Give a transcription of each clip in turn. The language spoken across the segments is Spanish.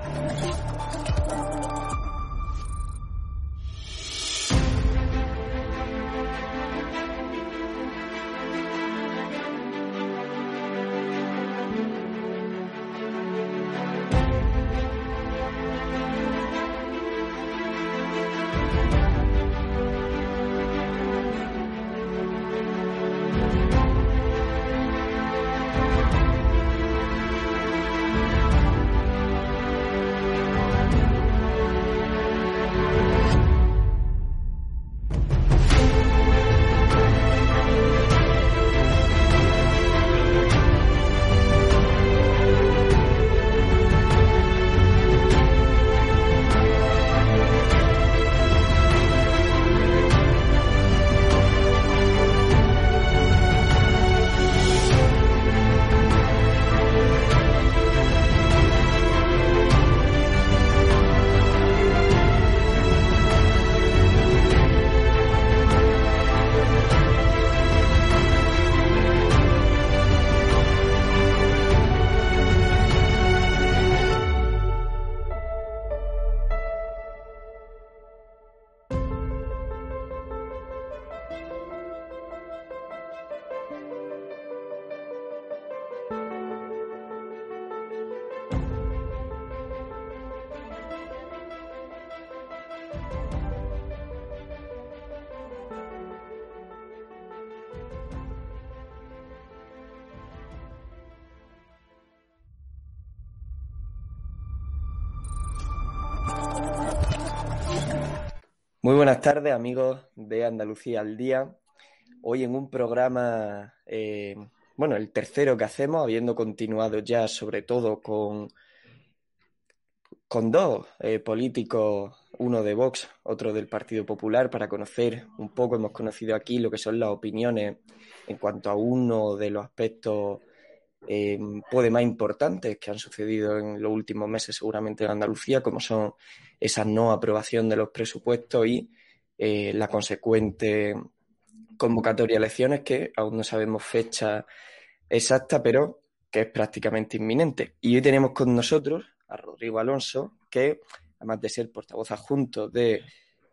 Thank you. Muy buenas tardes, amigos de Andalucía al Día. Hoy en un programa, eh, bueno, el tercero que hacemos, habiendo continuado ya sobre todo con, con dos eh, políticos, uno de Vox, otro del Partido Popular, para conocer un poco, hemos conocido aquí lo que son las opiniones en cuanto a uno de los aspectos eh, puede más importantes que han sucedido en los últimos meses seguramente en Andalucía, como son esa no aprobación de los presupuestos y eh, la consecuente convocatoria a elecciones que aún no sabemos fecha exacta, pero que es prácticamente inminente. Y hoy tenemos con nosotros a Rodrigo Alonso, que además de ser portavoz adjunto de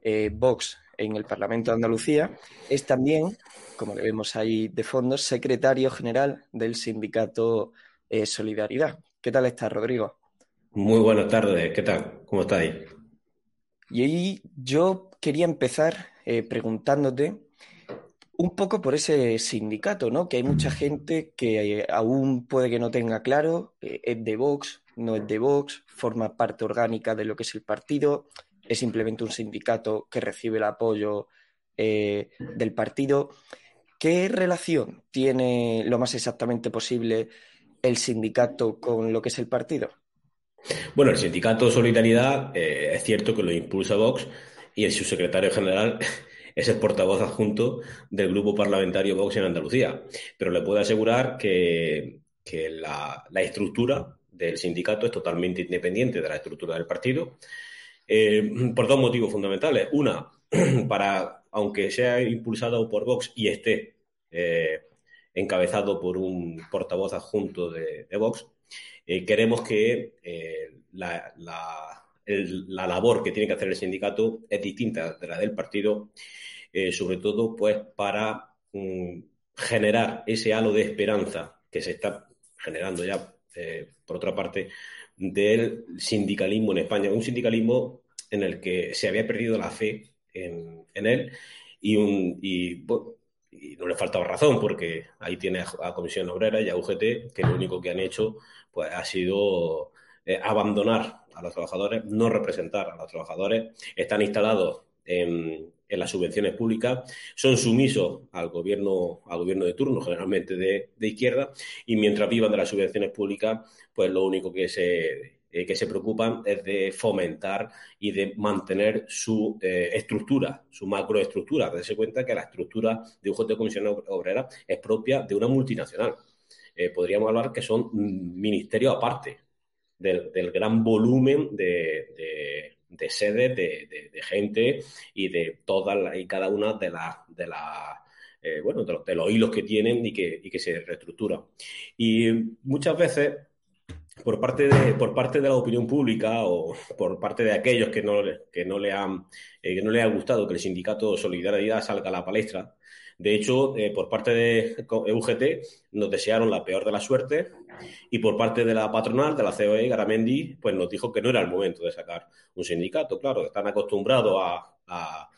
eh, Vox en el Parlamento de Andalucía, es también, como le vemos ahí de fondo, secretario general del sindicato eh, Solidaridad. ¿Qué tal está, Rodrigo? Muy buenas tardes, ¿qué tal? ¿Cómo estáis? Y ahí yo quería empezar eh, preguntándote un poco por ese sindicato, ¿no? Que hay mucha gente que aún puede que no tenga claro, es de Vox, no es de Vox, forma parte orgánica de lo que es el partido es simplemente un sindicato que recibe el apoyo eh, del partido. ¿Qué relación tiene lo más exactamente posible el sindicato con lo que es el partido? Bueno, el sindicato Solidaridad eh, es cierto que lo impulsa Vox y el subsecretario general es el portavoz adjunto del grupo parlamentario Vox en Andalucía. Pero le puedo asegurar que, la, la estructura del sindicato es totalmente independiente de la estructura del partido. Eh, por dos motivos fundamentales. Una, para, aunque sea impulsado por Vox y esté eh, encabezado por un portavoz adjunto de, Vox, eh, queremos que la, labor que tiene que hacer el sindicato es distinta de la del partido, sobre todo pues para mm, generar ese halo de esperanza que se está generando ya, por otra parte, del sindicalismo en España. Un sindicalismo en el que se había perdido la fe en, él y, un, y, no le faltaba razón porque ahí tiene a, Comisión Obrera y a UGT que lo único que han hecho pues ha sido eh, abandonar a los trabajadores, no representar a los trabajadores, están instalados en, en las subvenciones públicas, son sumisos al gobierno, al gobierno de turno, generalmente de, izquierda, y mientras vivan de las subvenciones públicas, pues lo único que se, eh, que se preocupan es de fomentar y de mantener su eh, estructura, su macroestructura. Darse cuenta que la estructura de UGT Comisión Obrera es propia de una multinacional. Eh, podríamos hablar que son ministerios aparte del, gran volumen de, sedes, de, gente y de todas y cada una de las de bueno, de los, hilos que tienen y que, y que se reestructuran. Y muchas veces por parte de, por parte de la opinión pública o por parte de aquellos que no, que no, le, han, eh, que no le ha gustado que el sindicato Solidaridad salga a la palestra. De hecho, eh, por parte de UGT nos desearon la peor de la suerte y por parte de la patronal, de la COE, Garamendi, pues nos dijo que no era el momento de sacar un sindicato. Claro, están acostumbrados a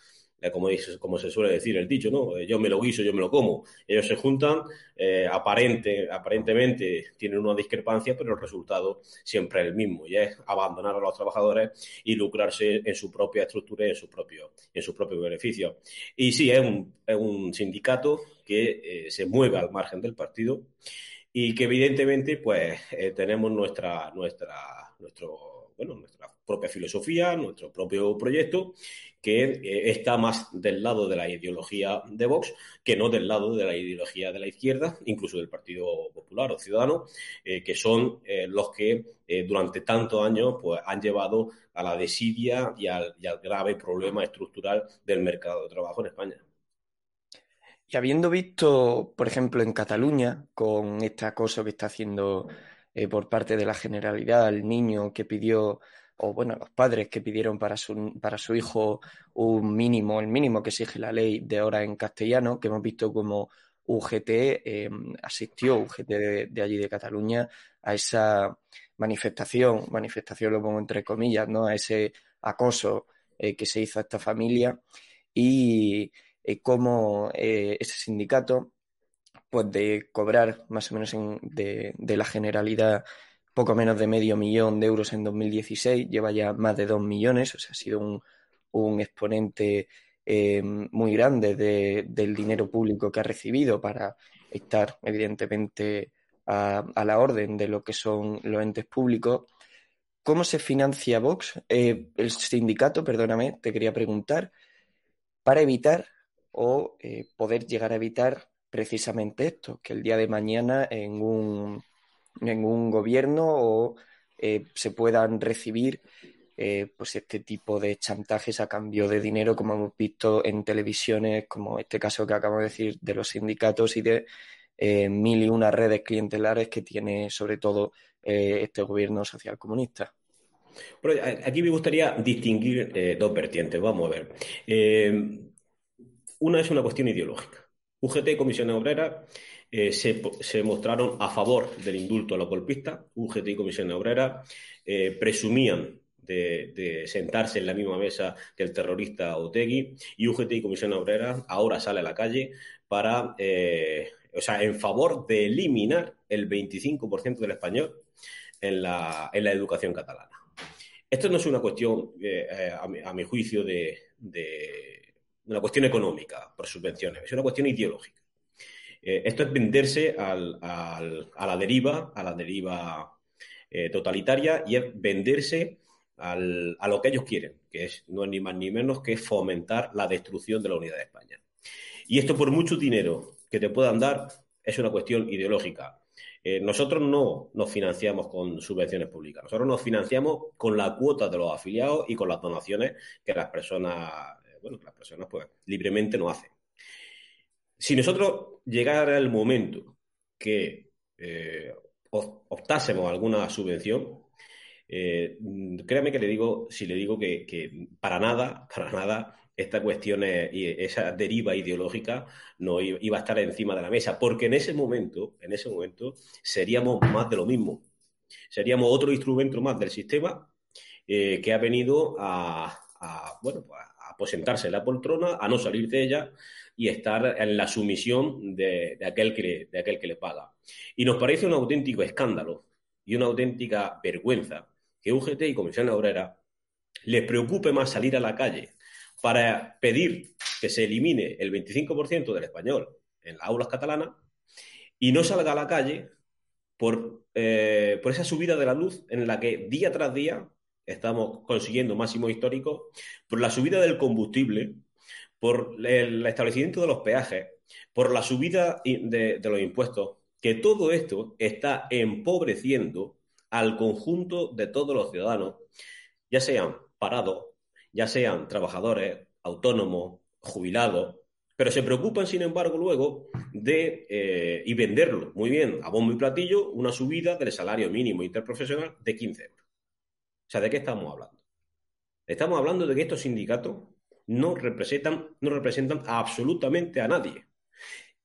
como, como se suele decir el dicho, ¿no? Yo me lo guiso, yo me lo como. Ellos se juntan, eh, aparente, aparentemente tienen una discrepancia, pero el resultado siempre es el mismo, y es abandonar a los trabajadores y lucrarse en su propia estructura y en su propio, en su propio beneficio. Y sí, es un, es un sindicato que eh, se mueve al margen del partido y que evidentemente pues eh, tenemos nuestra, nuestra, nuestro, bueno, nuestra propia filosofía, nuestro propio proyecto que eh, está más del lado de la ideología de Vox que no del lado de la ideología de la izquierda, incluso del Partido Popular o Ciudadano, eh, que son eh, los que durante tantos años pues, han llevado a la desidia y al, grave problema estructural del mercado de trabajo en España. Y habiendo visto, por ejemplo, en Cataluña, con este acoso que está haciendo por parte de la Generalidad al niño que pidió o bueno, los padres que pidieron para su, para su hijo un mínimo, el mínimo que exige la ley de horas en castellano, que hemos visto como UGT em, asistió, UGT de, allí de Cataluña, a esa manifestación, manifestación lo pongo entre comillas, ¿no? A ese acoso eh, que se hizo a esta familia y eh, cómo eh, ese sindicato, pues de cobrar más o menos de, de la generalidad poco menos de medio millón de euros en 2016, lleva ya más de dos millones, o sea, ha sido un, exponente eh, muy grande del dinero público que ha recibido para estar, evidentemente, a, la orden de lo que son los entes públicos. ¿Cómo se financia Vox? Eh, el sindicato, perdóname, te quería preguntar, para evitar o eh, poder llegar a evitar precisamente esto, que el día de mañana en un en un gobierno o eh, se puedan recibir eh, pues este tipo de chantajes a cambio de dinero, como hemos visto en televisiones, como este caso que acabo de decir de los sindicatos y de eh, mil y una redes clientelares que tiene sobre todo este gobierno social comunista. aquí me gustaría distinguir dos vertientes. Vamos a ver. una es una cuestión ideológica. UGT, Comisión Obrera, eh, se, mostraron a favor del indulto a los golpistas. UGT y Comisión Obrera eh, presumían de, sentarse en la misma mesa que el terrorista Otegui y UGT y Comisión Obrera ahora sale a la calle para, eh, o sea, en favor de eliminar el 25% del español en la, educación catalana. Esto no es una cuestión, a mi, juicio, de una cuestión económica por subvenciones, es una cuestión ideológica. Eh, esto es venderse a la deriva, a la deriva eh, totalitaria y es venderse a lo que ellos quieren, que es no es ni más ni menos que fomentar la destrucción de la unidad de España. Y esto por mucho dinero que te puedan dar es una cuestión ideológica. Eh, nosotros no nos financiamos con subvenciones públicas, nosotros nos financiamos con la cuota de los afiliados y con las donaciones que las personas, bueno, que las personas pues libremente no hacen. Si nosotros llegara el momento que eh, optásemos a alguna subvención, eh, créame que le digo, si le digo que, para nada, para nada, esta cuestión y esa deriva ideológica no iba a estar encima de la mesa, porque en ese momento, en ese momento, seríamos más de lo mismo. Seríamos otro instrumento más del sistema eh, que ha venido a, bueno, pues a aposentarse en la poltrona, a no salir de ella y estar en la sumisión de, aquel que le, de aquel que le paga. Y nos parece un auténtico escándalo y una auténtica vergüenza que UGT y Comisión Obrera les preocupe más salir a la calle para pedir que se elimine el 25% del español en las aulas catalanas y no salga a la calle por, eh, por esa subida de la luz en la que día tras día estamos consiguiendo máximos históricos, por la subida del combustible, por el establecimiento de los peajes, por la subida de, los impuestos, que todo esto está empobreciendo al conjunto de todos los ciudadanos, ya sean parados, ya sean trabajadores, autónomos, jubilados, pero se preocupan, sin embargo, luego de, eh, y venderlo muy bien a bombo y platillo, una subida del salario mínimo interprofesional de 15 euros. Sea, ¿de qué estamos hablando? Estamos hablando de que estos sindicatos no representan, no representan absolutamente a nadie.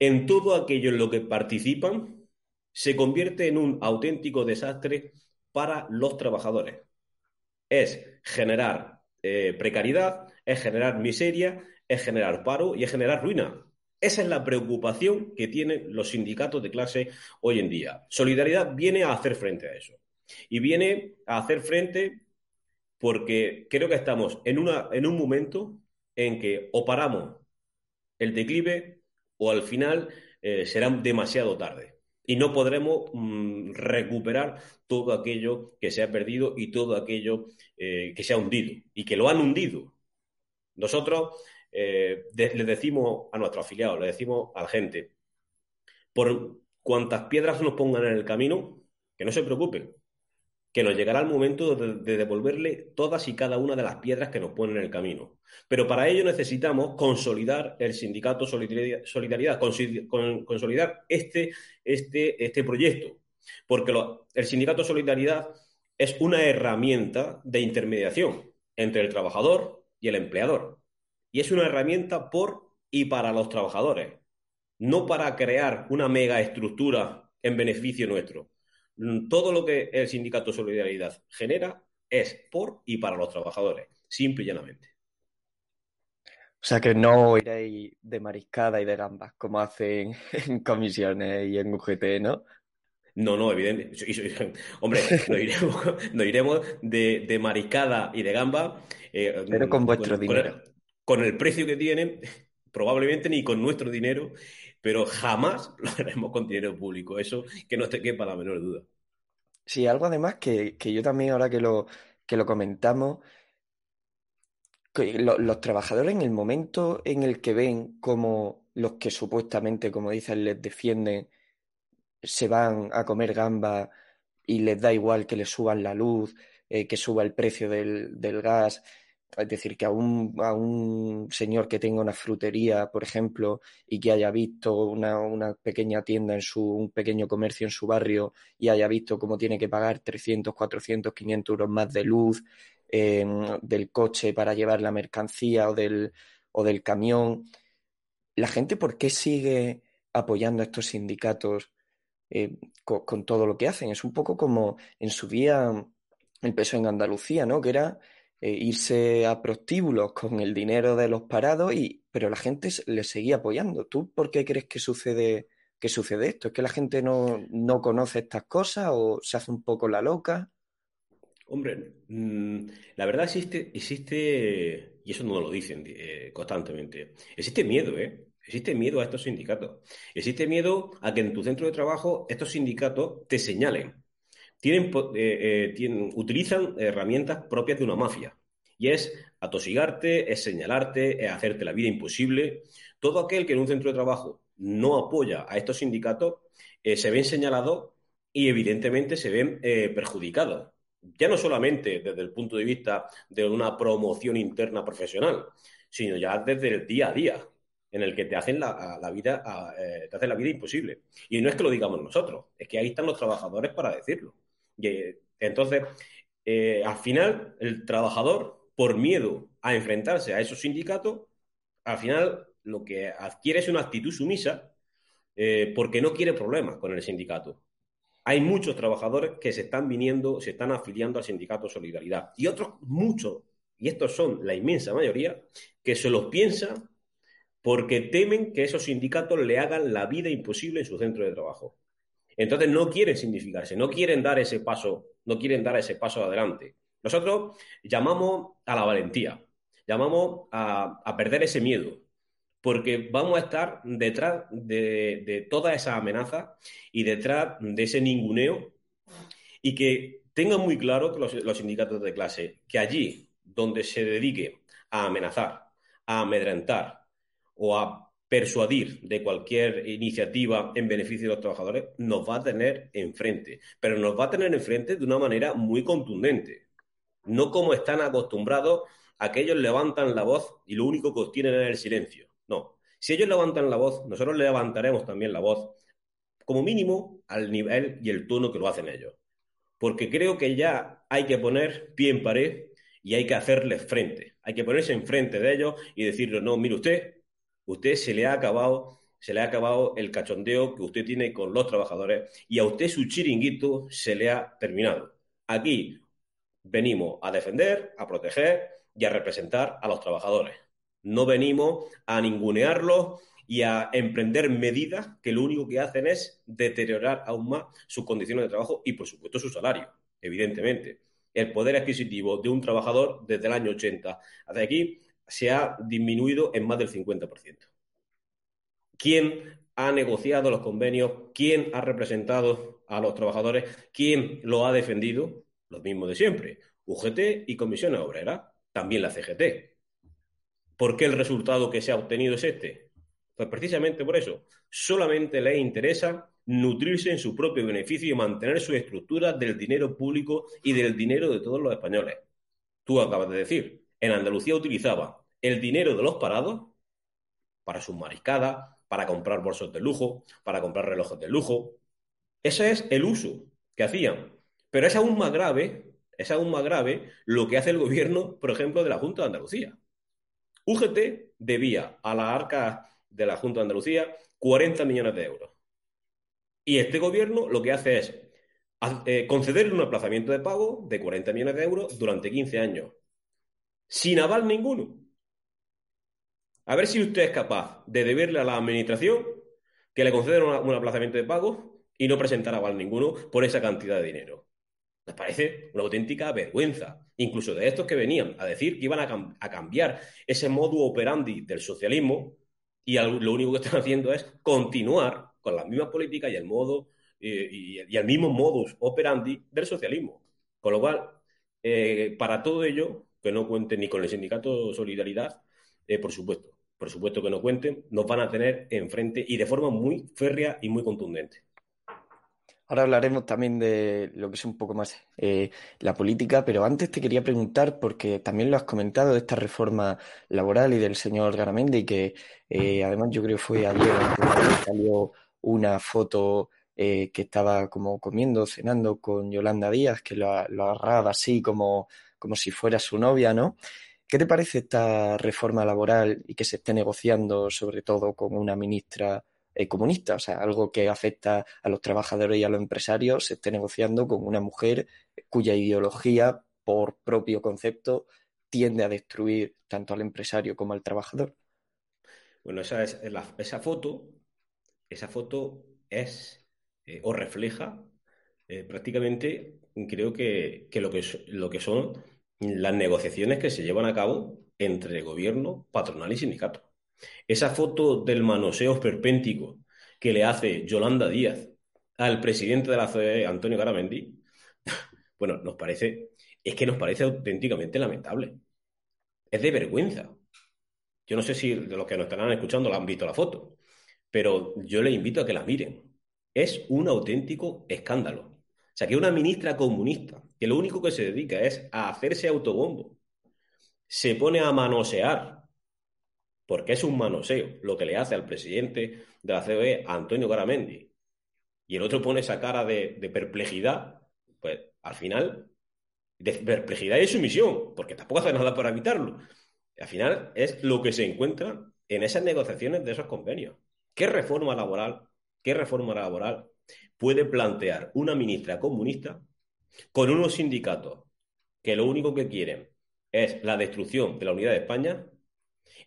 En todo aquello en lo que participan, se convierte en un auténtico desastre para los trabajadores. Es generar eh, precariedad, es generar miseria, es generar paro y es generar ruina. Esa es la preocupación que tienen los sindicatos de clase hoy en día. Solidaridad viene a hacer frente a eso. Y viene a hacer frente porque creo que estamos en, una, en un momento en que o paramos el declive o al final eh, será demasiado tarde y no podremos mm, recuperar todo aquello que se ha perdido y todo aquello eh, que se ha hundido y que lo han hundido. Nosotros eh, le decimos a nuestros afiliados, le decimos a la gente, por cuantas piedras nos pongan en el camino, que no se preocupen, que nos llegará el momento de, devolverle todas y cada una de las piedras que nos ponen en el camino. Pero para ello necesitamos consolidar el sindicato Solidaridad, consolidar este, este, este proyecto, porque el sindicato Solidaridad es una herramienta de intermediación entre el trabajador y el empleador. Y es una herramienta por y para los trabajadores, no para crear una mega estructura en beneficio nuestro todo lo que el sindicato Solidaridad genera es por y para los trabajadores, simple y llanamente. O sea que no iréis de mariscada y de gambas como hacen en comisiones y en UGT, ¿no? No, no, evidente. Hombre, nos iremos, de, mariscada y de gamba. Eh, Pero con vuestro dinero. con el precio que tienen, probablemente ni con nuestro dinero pero jamás lo haremos con dinero público. Eso que no te quepa la menor duda. Sí, algo además que, yo también, ahora que lo, que lo comentamos, que los trabajadores en el momento en el que ven como los que supuestamente, como dicen, les defienden, se van a comer gamba y les da igual que les suban la luz, eh, que suba el precio del, del gas, es decir, que a un, a un señor que tenga una frutería, por ejemplo, y que haya visto una, pequeña tienda en su, un pequeño comercio en su barrio y haya visto cómo tiene que pagar 300, 400, 500 euros más de luz em, del coche para llevar la mercancía o del, o del camión, la gente, ¿por qué sigue apoyando a estos sindicatos eh, con, con, todo lo que hacen? Es un poco como en su día el peso en Andalucía, ¿no? Que era eh, irse a prostíbulos con el dinero de los parados, y, pero la gente le seguía apoyando. ¿Tú por qué crees que sucede, que sucede esto? ¿Es que la gente no, no conoce estas cosas o se hace un poco la loca? Hombre, mm, la verdad existe, existe, y eso no lo dicen eh, constantemente, existe miedo, ¿eh? Existe miedo a estos sindicatos. Existe miedo a que en tu centro de trabajo estos sindicatos te señalen tienen, eh, eh, utilizan herramientas propias de una mafia. Y es atosigarte, es señalarte, es hacerte la vida imposible. Todo aquel que en un centro de trabajo no apoya a estos sindicatos eh, se ven señalados y evidentemente se ven perjudicados. Ya no solamente desde el punto de vista de una promoción interna profesional, sino ya desde el día a día en el que te hacen la, vida, te hacen la vida imposible. Y no es que lo digamos nosotros, es que ahí están los trabajadores para decirlo. Y, entonces, eh, al final, el trabajador, por miedo a enfrentarse a esos sindicatos, al final lo que adquiere es una actitud sumisa eh, porque no quiere problemas con el sindicato. Hay muchos trabajadores que se están viniendo, se están afiliando al sindicato Solidaridad. Y otros muchos, y estos son la inmensa mayoría, que se los piensan porque temen que esos sindicatos le hagan la vida imposible en su centro de trabajo. Entonces no quieren significarse, no quieren dar ese paso, no quieren dar ese paso adelante. Nosotros llamamos a la valentía, llamamos a, perder ese miedo, porque vamos a estar detrás de, toda esa amenaza y detrás de ese ninguneo y que tengan muy claro que los, sindicatos de clase que allí donde se dedique a amenazar, a amedrentar o a persuadir de cualquier iniciativa en beneficio de los trabajadores, nos va a tener enfrente, pero nos va a tener enfrente de una manera muy contundente, no como están acostumbrados a que ellos levantan la voz y lo único que obtienen es el silencio. No, si ellos levantan la voz, nosotros levantaremos también la voz, como mínimo al nivel y el tono que lo hacen ellos, porque creo que ya hay que poner pie en pared y hay que hacerles frente, hay que ponerse enfrente de ellos y decirles, no, mire usted, usted se le ha acabado, se le ha acabado el cachondeo que usted tiene con los trabajadores y a usted su chiringuito se le ha terminado. Aquí venimos a defender, a proteger y a representar a los trabajadores. No venimos a ningunearlos y a emprender medidas que lo único que hacen es deteriorar aún más sus condiciones de trabajo y, por supuesto, su salario, evidentemente. El poder adquisitivo de un trabajador desde el año 80 hasta aquí se ha disminuido en más del 50%. ¿Quién ha negociado los convenios? ¿Quién ha representado a los trabajadores? ¿Quién lo ha defendido? Lo mismo de siempre. UGT y Comisiones Obreras, también la CGT. ¿Por qué el resultado que se ha obtenido es este? Pues precisamente por eso. Solamente le interesa nutrirse en su propio beneficio y mantener su estructura del dinero público y del dinero de todos los españoles. Tú acabas de decir, en Andalucía utilizaba el dinero de los parados para sus mariscadas, para comprar bolsos de lujo, para comprar relojes de lujo. Ese es el uso que hacían. Pero es aún más grave, es aún más grave lo que hace el gobierno, por ejemplo, de la Junta de Andalucía. UGT debía a la arca de la Junta de Andalucía 40 millones de euros. Y este gobierno lo que hace es eh, concederle un aplazamiento de pago de 40 millones de euros durante 15 años sin aval ninguno. A ver si usted es capaz de deberle a la administración que le conceda un aplazamiento de pago y no presentar aval ninguno por esa cantidad de dinero. Me parece una auténtica vergüenza, incluso de estos que venían a decir que iban a, cambiar ese modo operandi del socialismo y lo único que están haciendo es continuar con las mismas políticas y el modo eh, y, el mismo modus operandi del socialismo. Con lo cual, eh, para todo ello, que no cuenten ni con el sindicato Solidaridad, eh, por supuesto, por supuesto que no cuenten, nos van a tener enfrente y de forma muy férrea y muy contundente. Ahora hablaremos también de lo que es un poco más eh, la política, pero antes te quería preguntar, porque también lo has comentado, de esta reforma laboral y del señor Garamendi, que eh, además yo creo fue ayer, salió una foto que estaba como comiendo, cenando con Yolanda Díaz, que lo, lo agarraba así como como si fuera su novia, ¿no? ¿Qué te parece esta reforma laboral y que se esté negociando sobre todo con una ministra eh, comunista? O sea, algo que afecta a los trabajadores y a los empresarios, se esté negociando con una mujer cuya ideología, por propio concepto, tiende a destruir tanto al empresario como al trabajador. Bueno, esa, es esa foto, esa foto es eh, o refleja eh, prácticamente creo que, lo que, lo que son las negociaciones que se llevan a cabo entre gobierno, patronal y sindicato. Esa foto del manoseo perpéntico que le hace Yolanda Díaz al presidente de la COE, Antonio Garamendi, bueno, nos parece, es que nos parece auténticamente lamentable. Es de vergüenza. Yo no sé si de los que nos estarán escuchando la han visto la foto, pero yo les invito a que la miren. Es un auténtico escándalo. Sea, que una ministra comunista, que lo único que se dedica es a hacerse autobombo, se pone a manosear, porque es un manoseo lo que le hace al presidente de la COE, Antonio Garamendi, y el otro pone esa cara de, perplejidad, pues al final, de perplejidad y sumisión, porque tampoco hace nada para evitarlo. Al final es lo que se encuentra en esas negociaciones de esos convenios. ¿Qué reforma laboral? ¿Qué reforma laboral puede plantear una ministra comunista con unos sindicatos que lo único que quieren es la destrucción de la unidad de España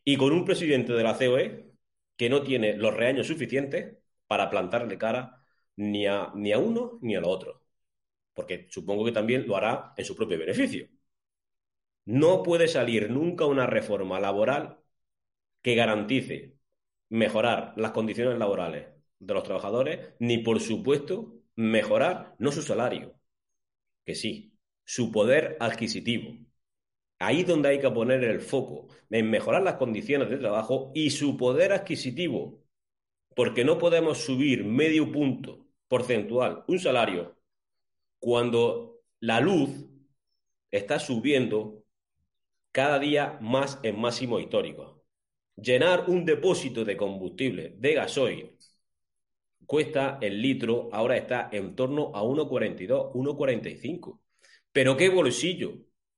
y con un presidente de la COE que no tiene los reaños suficientes para plantarle cara ni a, ni a uno ni a lo otro. Porque supongo que también lo hará en su propio beneficio. No puede salir nunca una reforma laboral que garantice mejorar las condiciones laborales de los trabajadores, ni por supuesto mejorar no su salario, que sí, su poder adquisitivo. Ahí es donde hay que poner el foco, en mejorar las condiciones de trabajo y su poder adquisitivo, porque no podemos subir medio punto porcentual un salario cuando la luz está subiendo cada día más en máximo histórico. Llenar un depósito de combustible de gasoil cuesta el litro, ahora está en torno a 1,42, 1,45. Pero ¿qué bolsillo?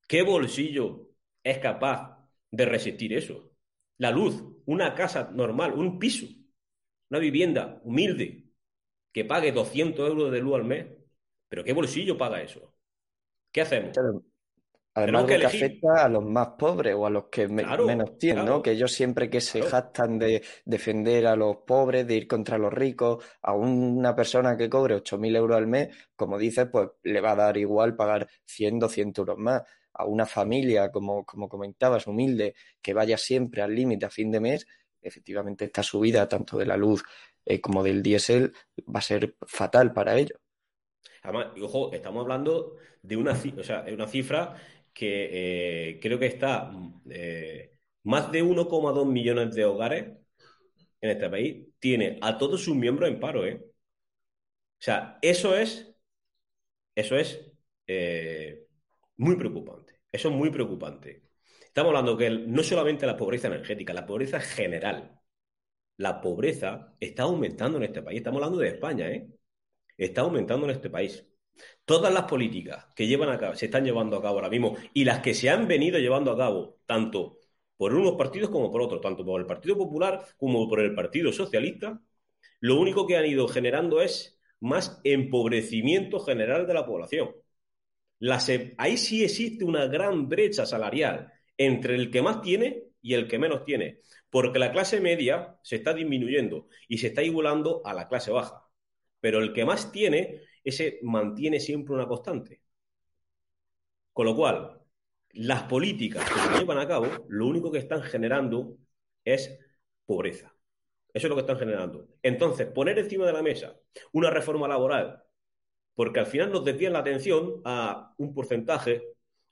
¿Qué bolsillo es capaz de resistir eso? La luz, una casa normal, un piso, una vivienda humilde, que pague 200 euros de luz al mes. ¿Pero qué bolsillo paga eso? ¿Qué hacemos? Además, que, afecta a los más pobres o a los que menos tienen, ¿no? Que ellos siempre que se jactan de defender a los pobres, de ir contra los ricos, a una persona que cobre 8.000 euros al mes, como dices, pues le va a dar igual pagar 100, 200 euros más. A una familia, como, como comentabas, humilde, que vaya siempre al límite a fin de mes, efectivamente esta subida tanto de la luz eh, como del diésel va a ser fatal para ellos. Además, ojo, estamos hablando de una, o sea, una cifra que eh, creo que está eh, más de 1,2 millones de hogares en este país, tiene a todos sus miembros en paro, ¿eh? O sea, eso es, eso es eh, muy preocupante. Eso es muy preocupante. Estamos hablando que no solamente la pobreza energética, la pobreza general. La pobreza está aumentando en este país. Estamos hablando de España, ¿eh? Está aumentando en este país. Todas las políticas que llevan a cabo, se están llevando a cabo ahora mismo y las que se han venido llevando a cabo, tanto por unos partidos como por otros, tanto por el Partido Popular como por el Partido Socialista, lo único que han ido generando es más empobrecimiento general de la población. ahí sí existe una gran brecha salarial entre el que más tiene y el que menos tiene, porque la clase media se está disminuyendo y se está igualando a la clase baja, pero el que más tiene ese mantiene siempre una constante. Con lo cual, las políticas que se llevan a cabo, lo único que están generando es pobreza. Eso es lo que están generando. Entonces, poner encima de la mesa una reforma laboral, porque al final nos desvían la atención a un porcentaje,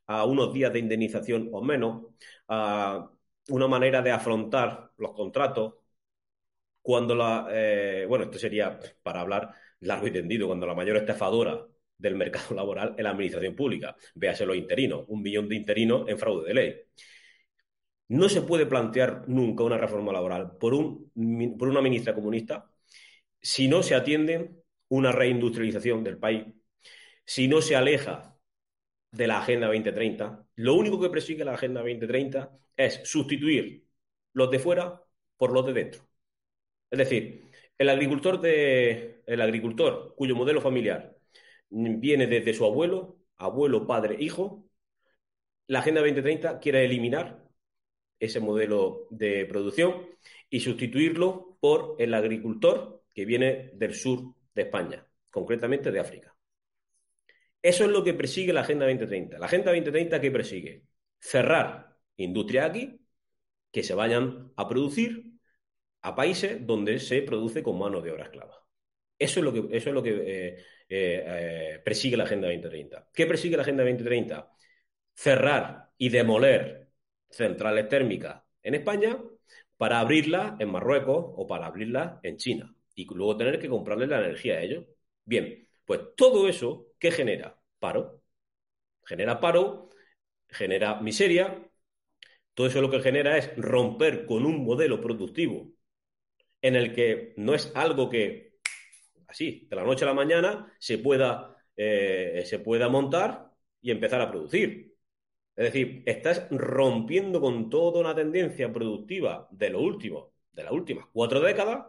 a unos días de indemnización o menos, a una manera de afrontar los contratos, cuando la... Eh, bueno, esto sería para hablar largo y tendido, cuando la mayor estafadora del mercado laboral es la administración pública. Véase los interinos, un millón de interinos en fraude de ley. No se puede plantear nunca una reforma laboral por, un, por una ministra comunista si no se atiende una reindustrialización del país, si no se aleja de la Agenda 2030. Lo único que persigue la Agenda 2030 es sustituir los de fuera por los de dentro. Es decir, el agricultor, de, el agricultor cuyo modelo familiar viene desde su abuelo, abuelo, padre, hijo, la Agenda 2030 quiere eliminar ese modelo de producción y sustituirlo por el agricultor que viene del sur de España, concretamente de África. Eso es lo que persigue la Agenda 2030. La Agenda 2030 que persigue cerrar industria aquí, que se vayan a producir a países donde se produce con mano de obra esclava. Eso es lo que, eso es lo que eh, eh, eh, persigue la Agenda 2030. ¿Qué persigue la Agenda 2030? Cerrar y demoler centrales térmicas en España para abrirlas en Marruecos o para abrirlas en China y luego tener que comprarle la energía a ellos. Bien, pues todo eso, ¿qué genera? Paro. Genera paro, genera miseria. Todo eso lo que genera es romper con un modelo productivo en el que no es algo que así, de la noche a la mañana, se pueda, eh, se pueda montar y empezar a producir. Es decir, estás rompiendo con toda una tendencia productiva de lo último, de las últimas cuatro décadas,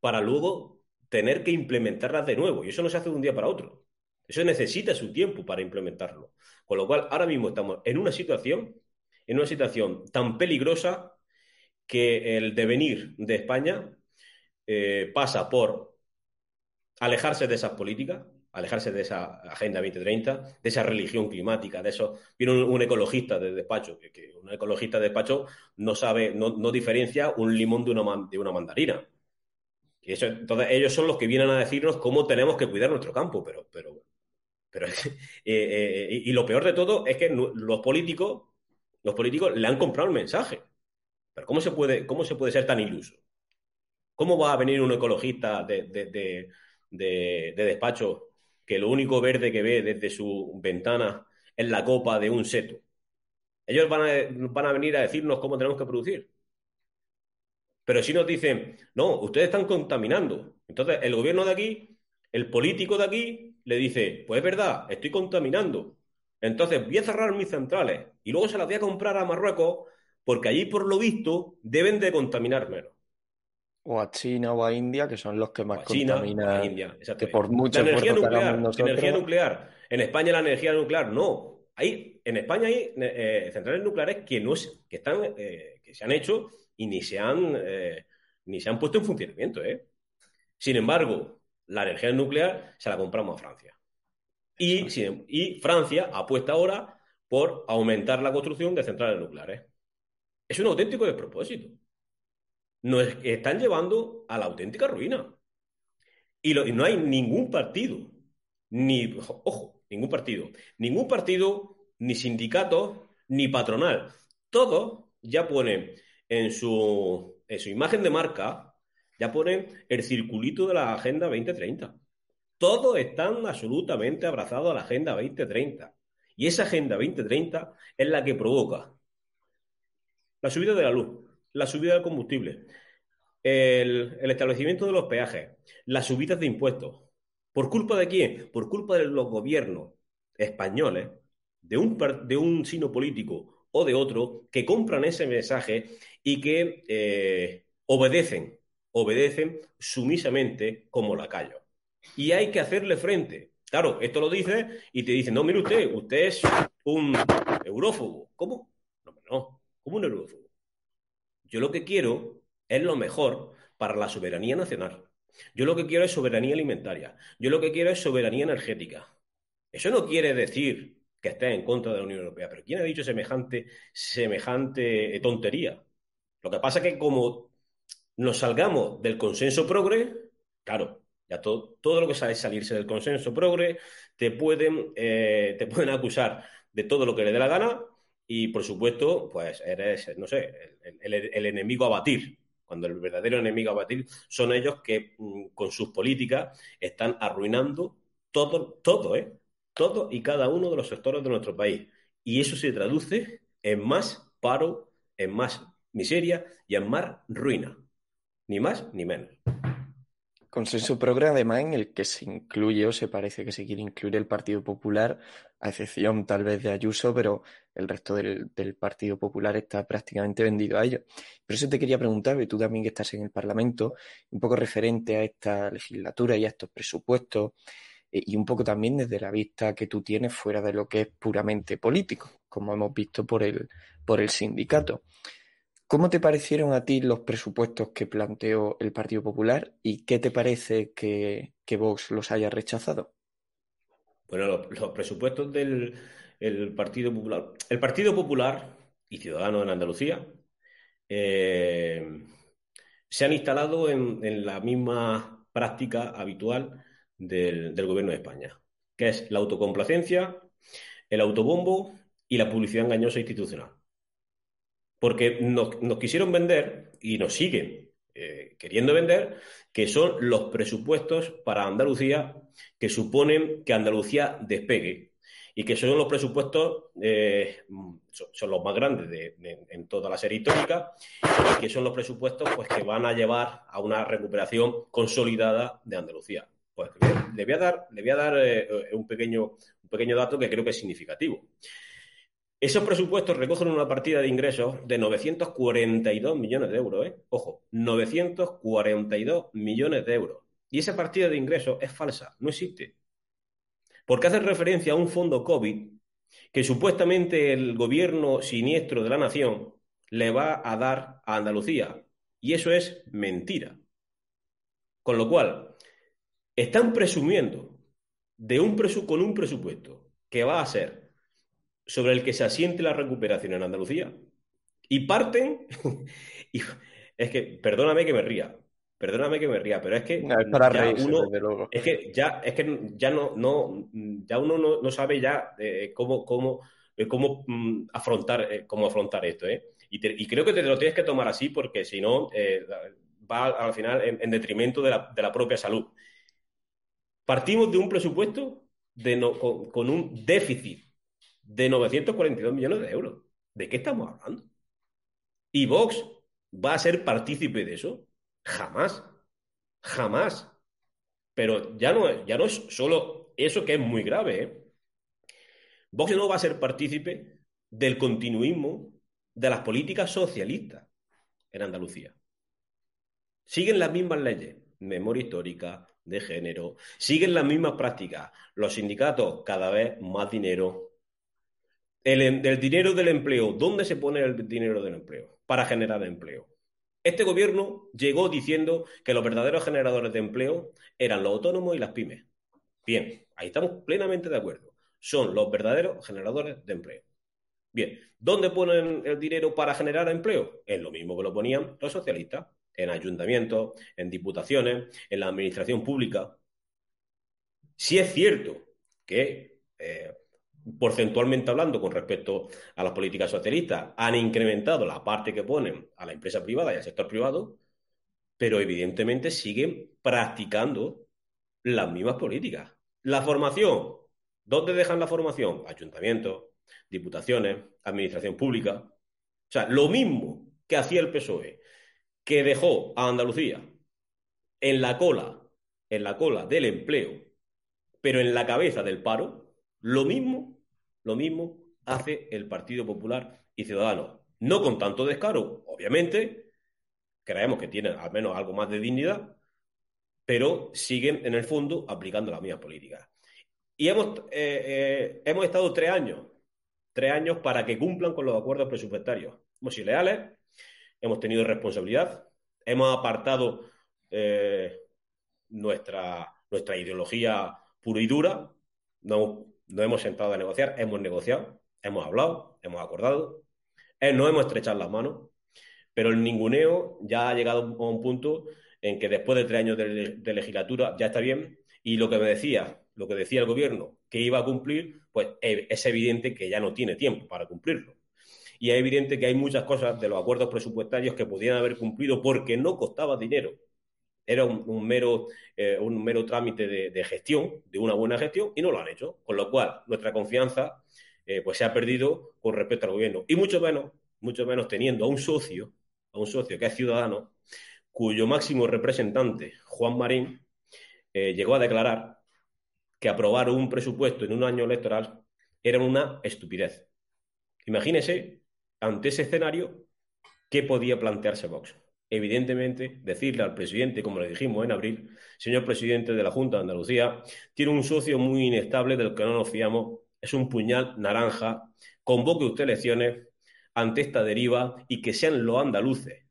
para luego tener que implementarlas de nuevo. Y eso no se hace de un día para otro. Eso necesita su tiempo para implementarlo. Con lo cual, ahora mismo estamos en una situación, en una situación tan peligrosa que el devenir de España eh, pasa por alejarse de esas políticas, alejarse de esa Agenda 2030, de esa religión climática, de eso. Viene un, ecologista de despacho, que, un ecologista de despacho no sabe, no, diferencia un limón de una, de una mandarina. Y eso, entonces ellos son los que vienen a decirnos cómo tenemos que cuidar nuestro campo, pero, pero, pero eh, eh, y, lo peor de todo es que los políticos, los políticos le han comprado el mensaje. Pero ¿cómo se puede, cómo se puede ser tan iluso? ¿Cómo va a venir un ecologista de, de despacho que lo único verde que ve desde su ventana es la copa de un seto. Ellos van a, van a venir a decirnos cómo tenemos que producir. Pero si nos dicen, no, ustedes están contaminando. Entonces, el gobierno de aquí, el político de aquí, le dice, pues es verdad, estoy contaminando. Entonces voy a cerrar mis centrales y luego se las voy a comprar a Marruecos porque allí, por lo visto, deben de contaminar menos o a China o a India, que son los que más contaminan. India, que por mucho la energía nuclear, energía nuclear. En España la energía nuclear no. Hay, en España hay eh, centrales nucleares que no que están, eh, que se han hecho y ni se han, eh, ni se han puesto en funcionamiento. Sin embargo, la energía nuclear se la compramos a Francia. Y, y Francia apuesta ahora por aumentar la construcción de centrales nucleares. Es un auténtico despropósito nos están llevando a la auténtica ruina. Y, no hay ningún partido, ni, ojo, ningún partido, ningún partido, ni sindicato, ni patronal. Todos ya ponen en su, en su imagen de marca, ya ponen el circulito de la Agenda 2030. Todos están absolutamente abrazados a la Agenda 2030. Y esa Agenda 2030 es la que provoca la subida de la luz, la subida del combustible, el, establecimiento de los peajes, las subidas de impuestos. ¿Por culpa de quién? Por culpa de los gobiernos españoles, de un, de un sino político o de otro, que compran ese mensaje y que eh, obedecen, obedecen sumisamente como lacayos. Y hay que hacerle frente. Claro, esto lo dice y te dice, no, mire usted, usted es un eurófobo. ¿Cómo? No, no, ¿cómo un eurófobo? Yo lo que quiero es lo mejor para la soberanía nacional. Yo lo que quiero es soberanía alimentaria. Yo lo que quiero es soberanía energética. Eso no quiere decir que esté en contra de la Unión Europea, pero ¿quién ha dicho semejante, semejante tontería? Lo que pasa es que como nos salgamos del consenso progre, claro, ya todo, todo lo que sabe salirse del consenso progre, te pueden, eh, te pueden acusar de todo lo que le dé la gana y por supuesto, pues eres, no sé, el, enemigo a batir. Cuando el verdadero enemigo a batir son ellos que mm, con sus políticas están arruinando todo, todo, ¿eh? Todo y cada uno de los sectores de nuestro país. Y eso se traduce en más paro, en más miseria y en más ruina. Ni más ni menos. Consenso progre, además, en el que se incluye o se parece que se quiere incluir el Partido Popular, a excepción tal vez de Ayuso, pero el resto del, Partido Popular está prácticamente vendido a ello. Por eso te quería preguntar, tú también que estás en el Parlamento, un poco referente a esta legislatura y a estos presupuestos, eh, y un poco también desde la vista que tú tienes fuera de lo que es puramente político, como hemos visto por el, por el sindicato. ¿Cómo te parecieron a ti los presupuestos que planteó el Partido Popular y qué te parece que, Vox los haya rechazado? Bueno, los, presupuestos del Partido Popular. El Partido Popular y Ciudadanos en Andalucía eh, se han instalado en, la misma práctica habitual del, del Gobierno de España, que es la autocomplacencia, el autobombo y la publicidad engañosa institucional porque nos, quisieron vender y nos siguen eh, queriendo vender, que son los presupuestos para Andalucía que suponen que Andalucía despegue y que son los presupuestos, eh, son, los más grandes en toda la serie histórica y que son los presupuestos pues, que van a llevar a una recuperación consolidada de Andalucía. Pues le voy a dar, le voy a dar eh, un, pequeño, un pequeño dato que creo que es significativo. Esos presupuestos recogen una partida de ingresos de 942 millones de euros, ¿eh? Ojo, 942 millones de euros. Y esa partida de ingresos es falsa, no existe. Porque hace referencia a un fondo COVID que supuestamente el gobierno siniestro de la nación le va a dar a Andalucía. Y eso es mentira. Con lo cual, están presumiendo de con un presupuesto que va a ser sobre el que se asiente la recuperación en Andalucía y parten, y es que, perdóname que me ría, perdóname que me ría, pero es que ya uno, es que ya, es que ya no, no, ya uno no, sabe ya cómo, cómo, cómo mm, afrontar, eh, cómo afrontar esto, ¿eh? Y, creo que te lo tienes que tomar así porque si no eh, va al final en, detrimento de la, de la, propia salud. Partimos de un presupuesto de con, con un déficit de 942 millones de euros. ¿De qué estamos hablando? ¿Y Vox va a ser partícipe de eso? Jamás. Jamás. Pero ya no, ya no es solo eso que es muy grave. ¿eh? Vox no va a ser partícipe del continuismo de las políticas socialistas en Andalucía. Siguen las mismas leyes, memoria histórica, de género, siguen las mismas prácticas. Los sindicatos, cada vez más dinero. El, em, dinero del empleo, ¿dónde se pone el dinero del empleo? Para generar empleo. Este gobierno llegó diciendo que los verdaderos generadores de empleo eran los autónomos y las pymes. Bien, ahí estamos plenamente de acuerdo. Son los verdaderos generadores de empleo. Bien, ¿dónde ponen el dinero para generar empleo? Es lo mismo que lo ponían los socialistas, en ayuntamientos, en diputaciones, en la administración pública. Si es cierto que eh, porcentualmente hablando, con respecto a las políticas socialistas, han incrementado la parte que ponen a la empresa privada y al sector privado, pero evidentemente siguen practicando las mismas políticas. La formación, ¿dónde dejan la formación? Ayuntamientos, diputaciones, administración pública. O sea, lo mismo que hacía el PSOE, que dejó a Andalucía en la cola, en la cola del empleo, pero en la cabeza del paro, lo mismo lo mismo hace el Partido Popular y Ciudadanos. No con tanto descaro, obviamente, creemos que tienen al menos algo más de dignidad, pero siguen en el fondo aplicando las mismas políticas. Y hemos, eh, eh, hemos estado tres años, tres años para que cumplan con los acuerdos presupuestarios. Hemos sido leales, hemos tenido responsabilidad, hemos apartado eh, nuestra, nuestra ideología pura y dura, no no hemos sentado a negociar, hemos negociado, hemos hablado, hemos acordado, eh, no hemos estrechado las manos, pero el ninguneo ya ha llegado a un punto en que después de tres años de, legislatura ya está bien y lo que me decía, lo que decía el gobierno que iba a cumplir, pues eh, es evidente que ya no tiene tiempo para cumplirlo. Y es evidente que hay muchas cosas de los acuerdos presupuestarios que podían haber cumplido porque no costaba dinero era un, mero, eh, un mero trámite de, gestión, de una buena gestión, y no lo han hecho. Con lo cual, nuestra confianza eh, pues se ha perdido con respecto al gobierno. Y mucho menos, mucho menos teniendo a un socio, a un socio que es ciudadano, cuyo máximo representante, Juan Marín, eh, llegó a declarar que aprobar un presupuesto en un año electoral era una estupidez. Imagínese, ante ese escenario, qué podía plantearse Vox evidentemente, decirle al presidente, como le dijimos en abril, señor presidente de la Junta de Andalucía, tiene un socio muy inestable del que no nos fiamos, es un puñal naranja, convoque usted elecciones ante esta deriva y que sean los andaluces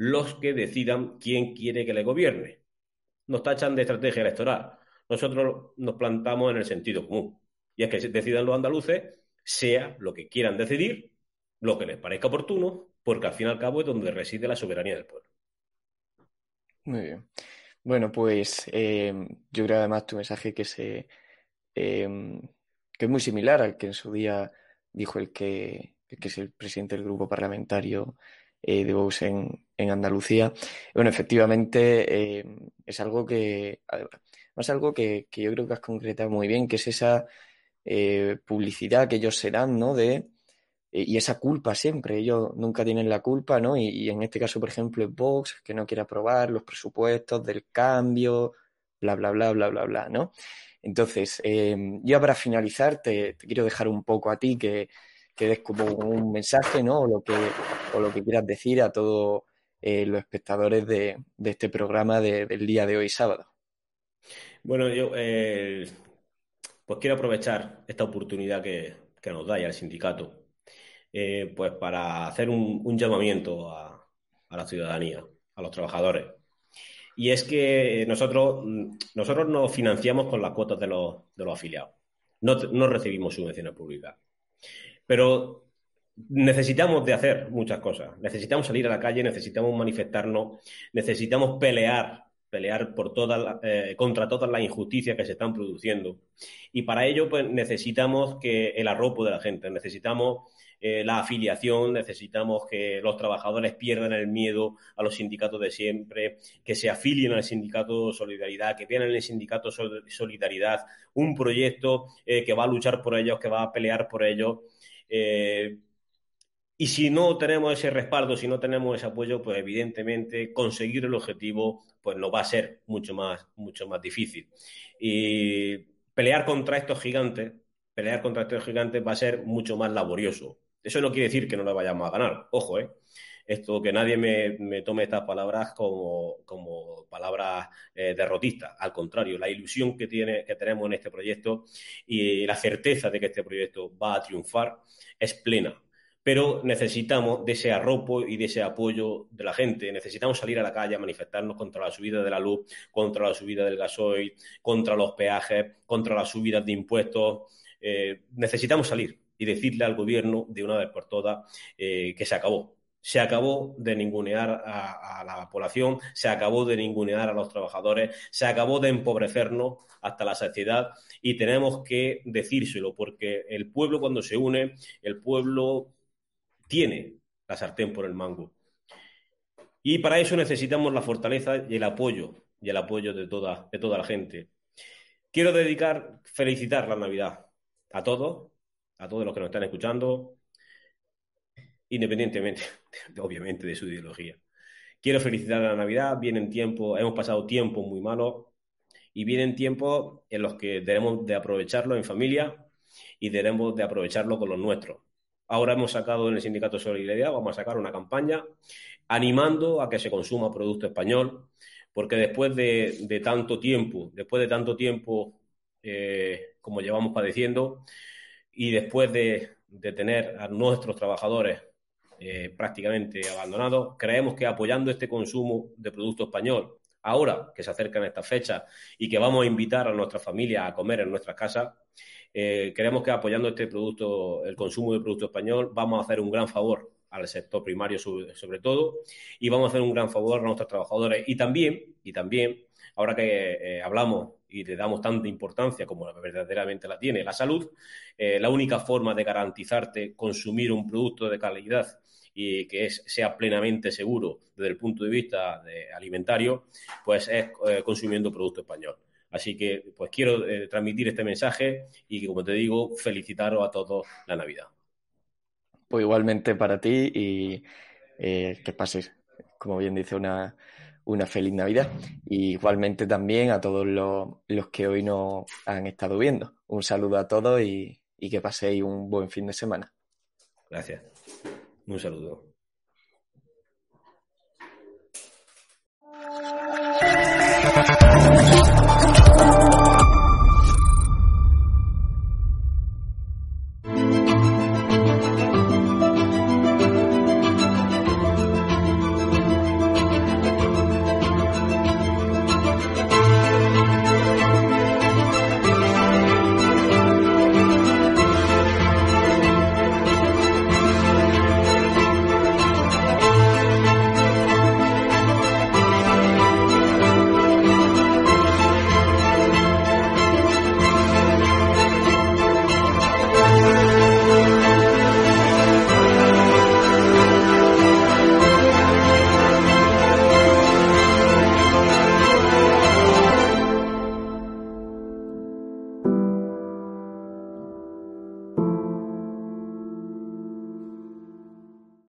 los que decidan quién quiere que le gobierne. Nos tachan de estrategia electoral. Nosotros nos plantamos en el sentido común. Y es que decidan los andaluces, sea lo que quieran decidir, lo que les parezca oportuno, porque al fin y al cabo es donde reside la soberanía del pueblo. Muy bien. Bueno, pues eh, yo creo además tu mensaje que se eh, que es muy similar al que en su día dijo el que, que es el presidente del grupo parlamentario eh, de Vox en, Andalucía. Bueno, efectivamente es algo que es algo que, que, yo creo que has concretado muy bien, que es esa publicidad que ellos serán, ¿no? De eh, y esa culpa siempre, ellos nunca tienen la culpa, ¿no? Y, en este caso, por ejemplo, es Vox, que no quiere aprobar los presupuestos del cambio, bla, bla, bla, bla, bla, bla, ¿no? Entonces, eh, ya para finalizar, te, quiero dejar un poco a ti que, que des como un mensaje, ¿no? O lo que, o lo que quieras decir a todos eh, los espectadores de, este programa del día de hoy, sábado. Bueno, yo pues quiero aprovechar esta oportunidad que, que nos da ya el sindicato eh, pues para hacer un, llamamiento a, la ciudadanía, a los trabajadores. Y es que nosotros, nosotros nos financiamos con las cuotas de los, afiliados. No, no recibimos subvenciones públicas. Pero necesitamos de hacer muchas cosas. Necesitamos salir a la calle, necesitamos manifestarnos, necesitamos pelear, pelear por eh, contra todas las injusticias que se están produciendo. Y para ello, pues necesitamos que el arropo de la gente, necesitamos eh, la afiliación, necesitamos que los trabajadores pierdan el miedo a los sindicatos de siempre, que se afilien al sindicato Solidaridad, que vean en el sindicato Solidaridad un proyecto eh, que va a luchar por ellos, que va a pelear por ellos. Eh, y si no tenemos ese respaldo, si no tenemos ese apoyo, pues evidentemente conseguir el objetivo pues no va a ser mucho más, mucho más difícil. Y pelear contra estos gigantes, pelear contra estos gigantes va a ser mucho más laborioso. Eso no quiere decir que no lo vayamos a ganar, ojo, ¿eh? Esto que nadie me, tome estas palabras como, palabras eh, derrotistas. Al contrario, la ilusión que, tiene, que tenemos en este proyecto y la certeza de que este proyecto va a triunfar es plena pero necesitamos de ese arropo y de ese apoyo de la gente. Necesitamos salir a la calle a manifestarnos contra la subida de la luz, contra la subida del gasoil, contra los peajes, contra las subidas de impuestos. Eh, necesitamos salir y decirle al gobierno de una vez por todas eh, que se acabó. Se acabó de ningunear a, la población, se acabó de ningunear a los trabajadores, se acabó de empobrecernos hasta la saciedad y tenemos que decírselo porque el pueblo cuando se une, el pueblo tiene la sartén por el mango. Y para eso necesitamos la fortaleza y el apoyo, y el apoyo de toda, de toda la gente. Quiero dedicar, felicitar la Navidad a todos, a todos los que nos están escuchando, independientemente, obviamente, de su ideología. Quiero felicitar la Navidad, vienen tiempos, hemos pasado tiempos muy malos y vienen tiempos en los que debemos de aprovecharlo en familia y debemos de aprovecharlo con los nuestros. Ahora hemos sacado en el Sindicato Solidaridad, vamos a sacar una campaña animando a que se consuma producto español, porque después de, tanto tiempo, después de tanto tiempo eh, como llevamos padeciendo, y después de, tener a nuestros trabajadores eh, prácticamente abandonados, creemos que apoyando este consumo de producto español, ahora que se acercan estas fechas y que vamos a invitar a nuestra familia a comer en nuestras casas, eh, creemos que apoyando este producto, el consumo de producto español, vamos a hacer un gran favor al sector primario sobre, todo y vamos a hacer un gran favor a nuestros trabajadores. Y también y también ahora que eh, hablamos y le damos tanta importancia como verdaderamente la tiene la salud eh, la única forma de garantizarte consumir un producto de calidad y que sea plenamente seguro desde el punto de vista alimentario pues es consumiendo producto español Así que, pues quiero eh, transmitir este mensaje y, como te digo, felicitaros a todos la Navidad. Pues igualmente para ti y eh, que pases, como bien dice, una, feliz Navidad. Y igualmente también a todos los, que hoy nos han estado viendo. Un saludo a todos y que paséis un buen fin de semana. Gracias. Un saludo.